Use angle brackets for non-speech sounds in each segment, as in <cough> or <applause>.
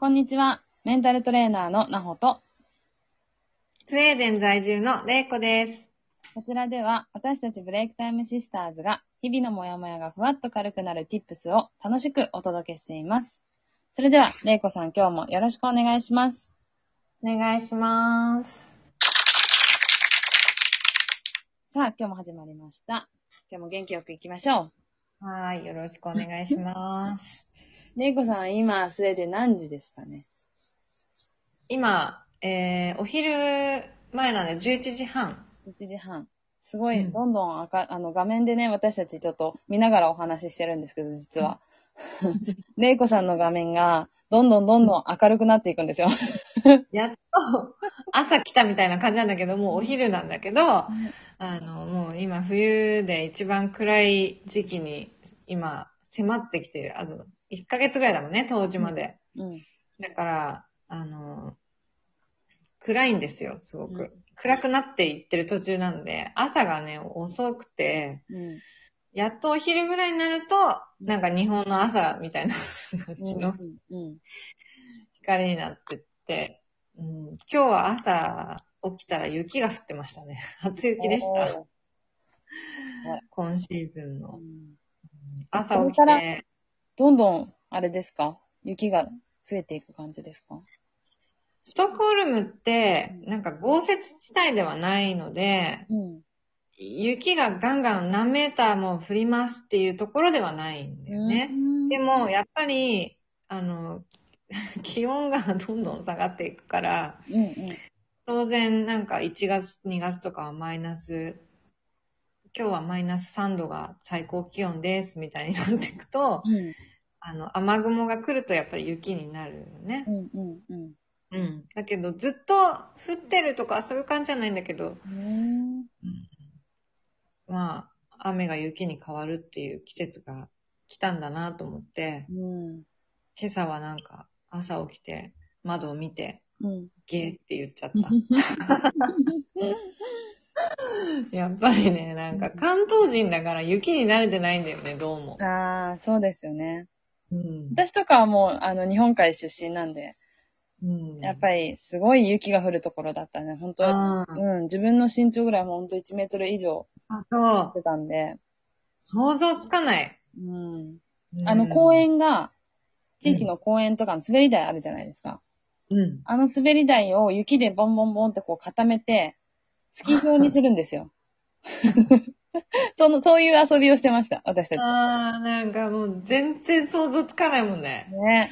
こんにちは。メンタルトレーナーのなほと、スウェーデン在住のレイコです。こちらでは私たちブレイクタイムシスターズが日々のモヤモヤがふわっと軽くなる tips を楽しくお届けしています。それでは、れいこさん今日もよろしくお願いします。お願いします。さあ、今日も始まりました。今日も元気よく行きましょはい、よろしくお願いします。う。れいこさん今、スウェーデン何時ですかね？今、えー、お昼前なんで11時半。?1 時半。すごい、うんどんどん赤、あの、画面でね、私たちちょっと見ながらお話ししてるんですけど、実は。れいこさんの画面が、どんどんどんどん明るくなっていくんですよ。やっと、朝来たみたいな感じなんだけど、もうお昼なんだけど、あの、もう今冬で一番暗い時期に今迫ってきてる。あと、1ヶ月ぐらいだもんね、当時まで。うん。だから、あの、暗いんですよ、すごく。うん暗くなっていってる途中なんで、朝がね、遅くて、うん。やっとお昼ぐらいになると、なんか日本の朝みたいな <laughs> 感じの。光になってって、うん、今日は朝起きたら雪が降ってましたね。<laughs> 初雪でした。今シーズンの。うん朝起きて、どんどん、あれですか？雪が増えていく感じですか？ストックホルムって、なんか豪雪地帯ではないので、うん。雪がガンガン何メーターも降りますっていうところではないんだよね。でも、やっぱり、あの、<laughs> 気温がどんどん下がっていくから、うんうん。当然なんか1月、2月とかはマイナス、今日はマイナス3度が最高気温ですみたいになっていくと、うん。あの、雨雲が来るとやっぱり雪になるよね。うんうんうん。うん。だけど、ずっと降ってるとかそういう感じじゃないんだけど、うん。まあ、雨が雪に変わるっていう季節が来たんだなと思って、うん。今朝はなんか朝起きて窓を見て、うん。ゲーって言っちゃった。<laughs> <laughs> やっぱりね、なんか関東人だから雪に慣れてないんだよね、どうも。ああ、そうですよね。うん。私とかはもう、あの、日本海出身なんで、うん、やっぱり、すごい雪が降るところだったね。本当うん。自分の身長ぐらいも本当1メートル以上あ、そう。出たんで、想像つかない。うん。うんあの、公。園が、地域の公園とかの滑り台あるじゃないですか。うん。あの滑り台を雪でボンボンボンってこう固めて、スキー場にするんですよ。<laughs> その、そういう遊びをしてました、私たち。ああ、なんかもう全然想像つかないもんね。ね。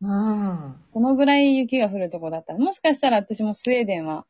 うん。そのぐらい雪が降るとこだったら、もしかしたら私もスウェーデンは、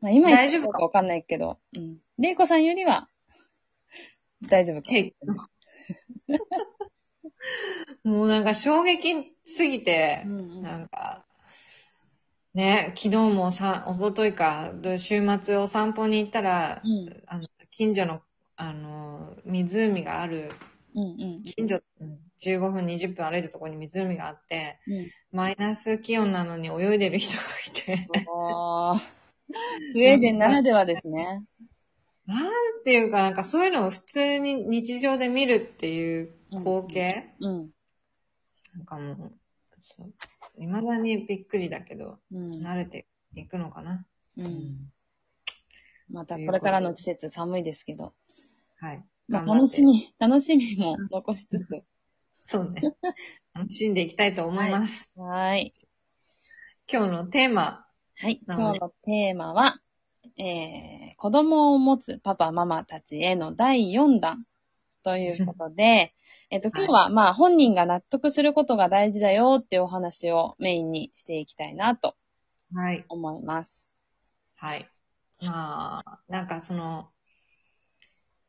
まあ今大丈夫かかわかんないけど、うん。レイコさんよりは、大丈夫か。へ <laughs> もうなんか衝撃すぎてう、んうんなんか、ね、昨日もさ、おとといか、週末お散歩に行ったら、うんあの、近所の、あの、湖がある、うんうん近所、うん15分、20分歩いたところに湖があって、うん。マイナス気温なのに泳いでる人がいて。スウェーデンならではですね。なんていうか、なんかそういうのを普通に日常で見るっていう光景、うん。なんかもう、そう、未だにびっくりだけど、うん。慣れていくのかな。うん。またこれからの季節寒いですけど、はい。まあ、楽しみ、楽しみも残しつつ。そうね。楽しんでいきたいと思います。はーい。今日のテーマ。はい。今日のテーマは、えー、子供を持つパパママたちへの第4弾ということで、えっと、今日は、まあ、本人が納得することが大事だよっていうお話をメインにしていきたいなとはい。思います。はい。まあ、なんかその、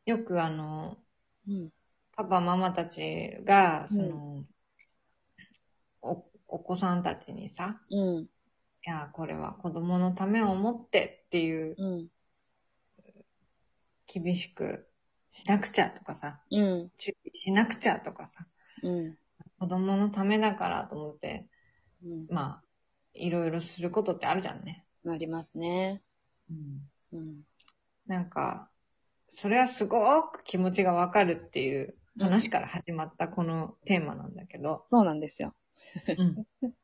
よくあの、うん。パパ、ママたちが、うんその、お、お子さんたちにさ、うん。いや、これは子供のためを思ってっていう、うん。厳しくしなくちゃとかさ、うん。注意しなくちゃとかさ、うん。子供のためだからと思って、うん。まあ、いろいろすることってあるじゃんね。なりますね。うん。うん。なんか、それはすごく気持ちがわかるっていう話から始まったこのテーマなんだけど、そうなんですよ。うん。<laughs>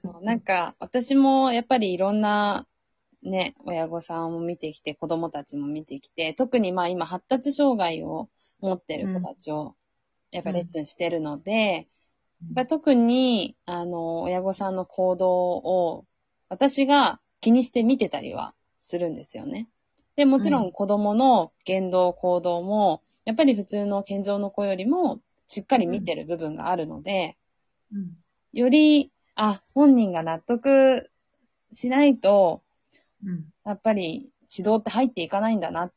そうなんか、私もやっぱりいろんな、ね、親御さんも見てきて、子供たちも見てきて、特にまあ今発達障害を持ってる子たちを、やっぱりレッスンしてるので、やっぱり特に、あの、親御さんの行動を、私が気にして見てたりはするんですよね。で、もちろん子供の言動、行動も、やっぱり普通の健常の子よりも、しっかり見てる部分があるので、うん。より、あ、本人が納得しないと、うん。やっぱり指導って入っていかないんだなっ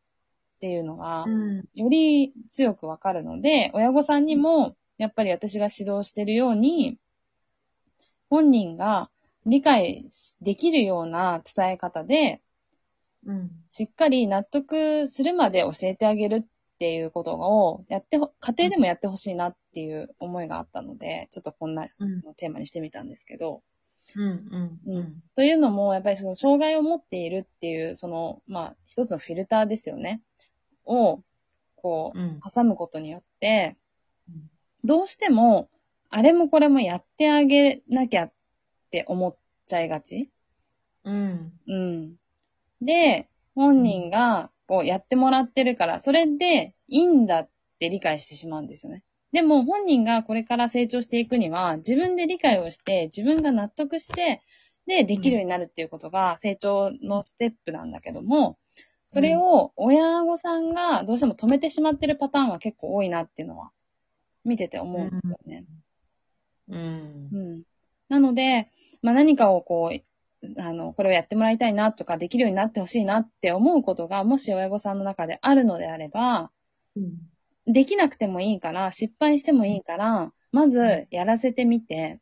ていうのが、うん。より強くわかるので、親御さんにも、やっぱり私が指導してるように、本人が理解できるような伝え方で、うん。しっかり納得するまで教えてあげるっていうことをやってほ、家庭でもやってほしいなっていう思いがあったので、ちょっとこんなうん。テーマにしてみたんですけど、うん。うん。というのも、やっぱりその障害を持っているっていう、その、まあ、一つのフィルターですよね。を、こうんう、挟むことによってうん、どうしても、あれもこれもやってあげなきゃって思っちゃいがち。うん。うん。で、本人が、こう、やってもらってるから、それでいいんだって理解してしまうんですよね。でも、本人がこれから成長していくには、自分で理解をして、自分が納得して、で、できるようになるっていうことが成長のステップなんだけども、それを親御さんがどうしても止めてしまってるパターンが結構多いなっていうのは、見てて思うんですよね。うんう。ん。なので、まあ、何かをこう、あの、これをやってもらいたいなとか、できるようになってほしいなって思うことが、もし親御さんの中であるのであれば、うん。できなくてもいいから、失敗してもいいから、まずやらせてみて、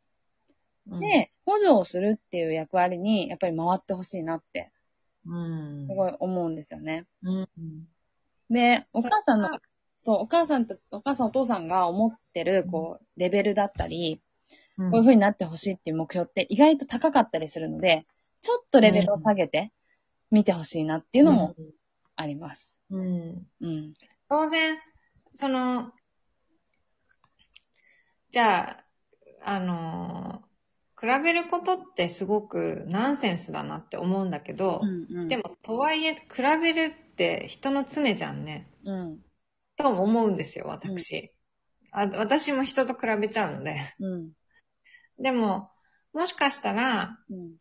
で、補助をするっていう役割に、やっぱり回ってほしいなって、うん。すごい思うんですよね。うん。で、お母さんのそう、お母さんと、お母さんお父さんが思ってる、こう、レベルだったり、うんこういう風になってほしいっていう目標って意外と高かったりするので、ちょっとレベルを下げて見てほしいなっていうのもあります。うん。うん。当然、その、じゃあ、あの、比べることってすごくナンセンスだなって思うんだけど、うんで、も、とはいえ、比べるって人の常じゃんね。うん。と思うんですよ、私。あ私も人と比べちゃうので。うん。でも、もしかしたら、うん。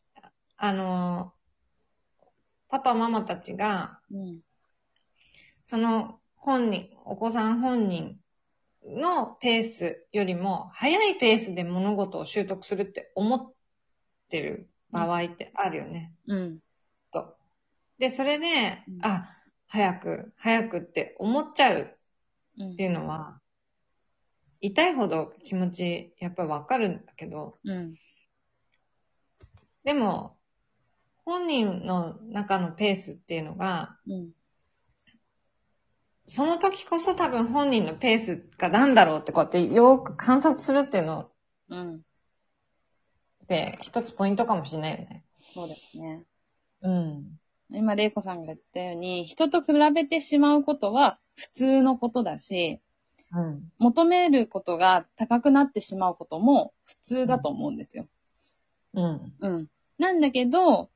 あの、パパママたちが、うん。その本人、お子さん本人のペースよりも、早いペースで物事を習得するって思ってる場合ってあるよね。うん。と。で、それでうん、あ、早く、早くって思っちゃううんっていうのは、痛いほど気持ち、やっぱりわかるんだけど、うん。でも、本人の中のペースっていうのが、うん。その時こそ多分本人のペースが何だろうってこうやってよく観察するっていうのうん。って一つポイントかもしれないよね。そうですね。うん。今、玲子さんが言ったように、人と比べてしまうことは普通のことだし、うん。求めることが高くなってしまうことも普通だと思うんですよ。うん。うん。なんだけど、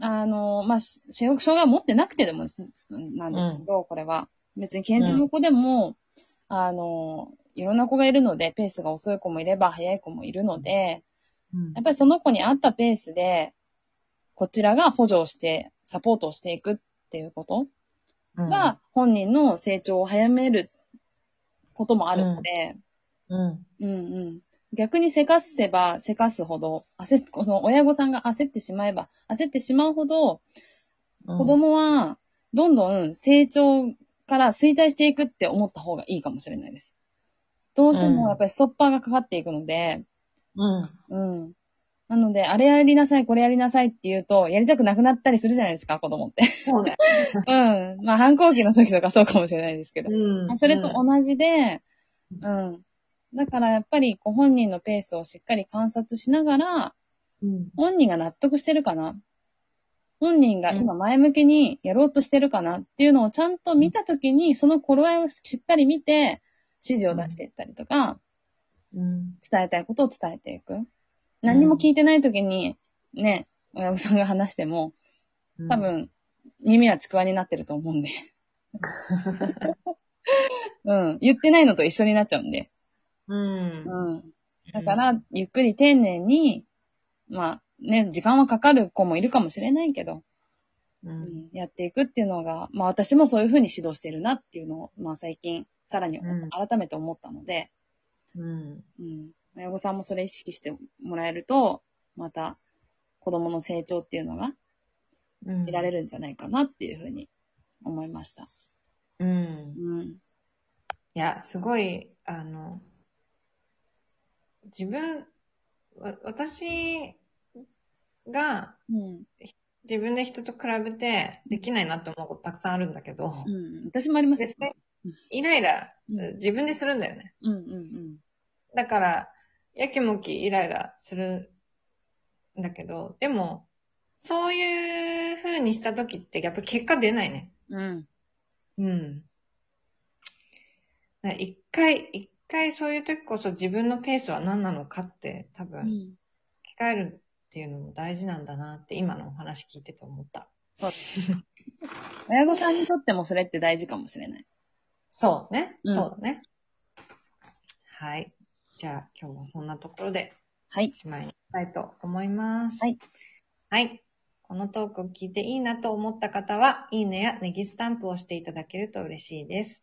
あの、まあ、し障害を持ってなくてでもですなんですけど、これは。別に健常の子でも、あの、いろんな子がいるので、ペースが遅い子もいれば早い子もいるので、うんやっぱりその子に合ったペースで、こちらが補助をして、サポートをしていくっていうことが、本人の成長を早めることもあるので、うん。うんうん。逆にせかせばせかすほど、焦っ、この親御さんが焦ってしまえば、焦ってしまうほど、うん子供はどんどん成長から衰退していくって思った方がいいかもしれないです。どうしてもやっぱりストッパーがかかっていくので、うん。うん。なので、あれやりなさい、これやりなさいって言うと、やりたくなくなったりするじゃないですか、子供って。そうだよ。<laughs> うん。まあ、反抗期の時とかそうかもしれないですけど。うんそれと同じで、うん。だからやっぱり、こう、本人のペースをしっかり観察しながら、うん。本人が納得してるかな本人が今前向きにやろうとしてるかなっていうのをちゃんと見たときに、その頃合いをしっかり見て、指示を出していったりとか、うん。伝えたいことを伝えていく。何にも聞いてない時に、ね、親御さんが話しても、うん多、分、耳はちくわになってると思うんで。<laughs> うん。言ってないのと一緒になっちゃうんで。うん。うん。だから、ゆっくり丁寧に、まあ、ね、時間はかかる子もいるかもしれないけど、う。うんん、やっていくっていうのが、まあ私もそういうふうに指導してるなっていうのを、まあ最近、さらにうん改めて思ったので、うん。うん。親御さんもそれ意識してもらえると、また子供の成長っていうのがうん。見られるんじゃないかなっていうふうに思いました。うん。うん。いや、すごい、あの、自分、わ私がうん。自分で人と比べてできないなって思うことたくさんあるんだけど、うん。私もありますよイライラ、うん自分でするんだよね。うんうんだから、やきもきイライラするんだけど、でも、そういう風にした時ってやっぱり結果出ないね。うん。うん。一回、一回そういう時こそ自分のペースは何なのかって多分、うん。聞えるっていうのも大事なんだなって今のお話聞いてて思った。そう。<laughs> 親御さんにとってもそれって大事かもしれない。そうね。うんそうだね。はい。じゃあ今日はそんなところではい。おしまいにしたいと思います。はい。はい。このトークを聞いていいなと思った方は、いいねやネギスタンプをしていただけると嬉しいです。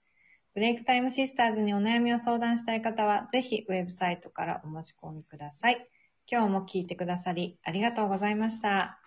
ブレイクタイムシスターズにお悩みを相談したい方は、ぜひウェブサイトからお申し込みください。今日も聞いてくださりありがとうございました。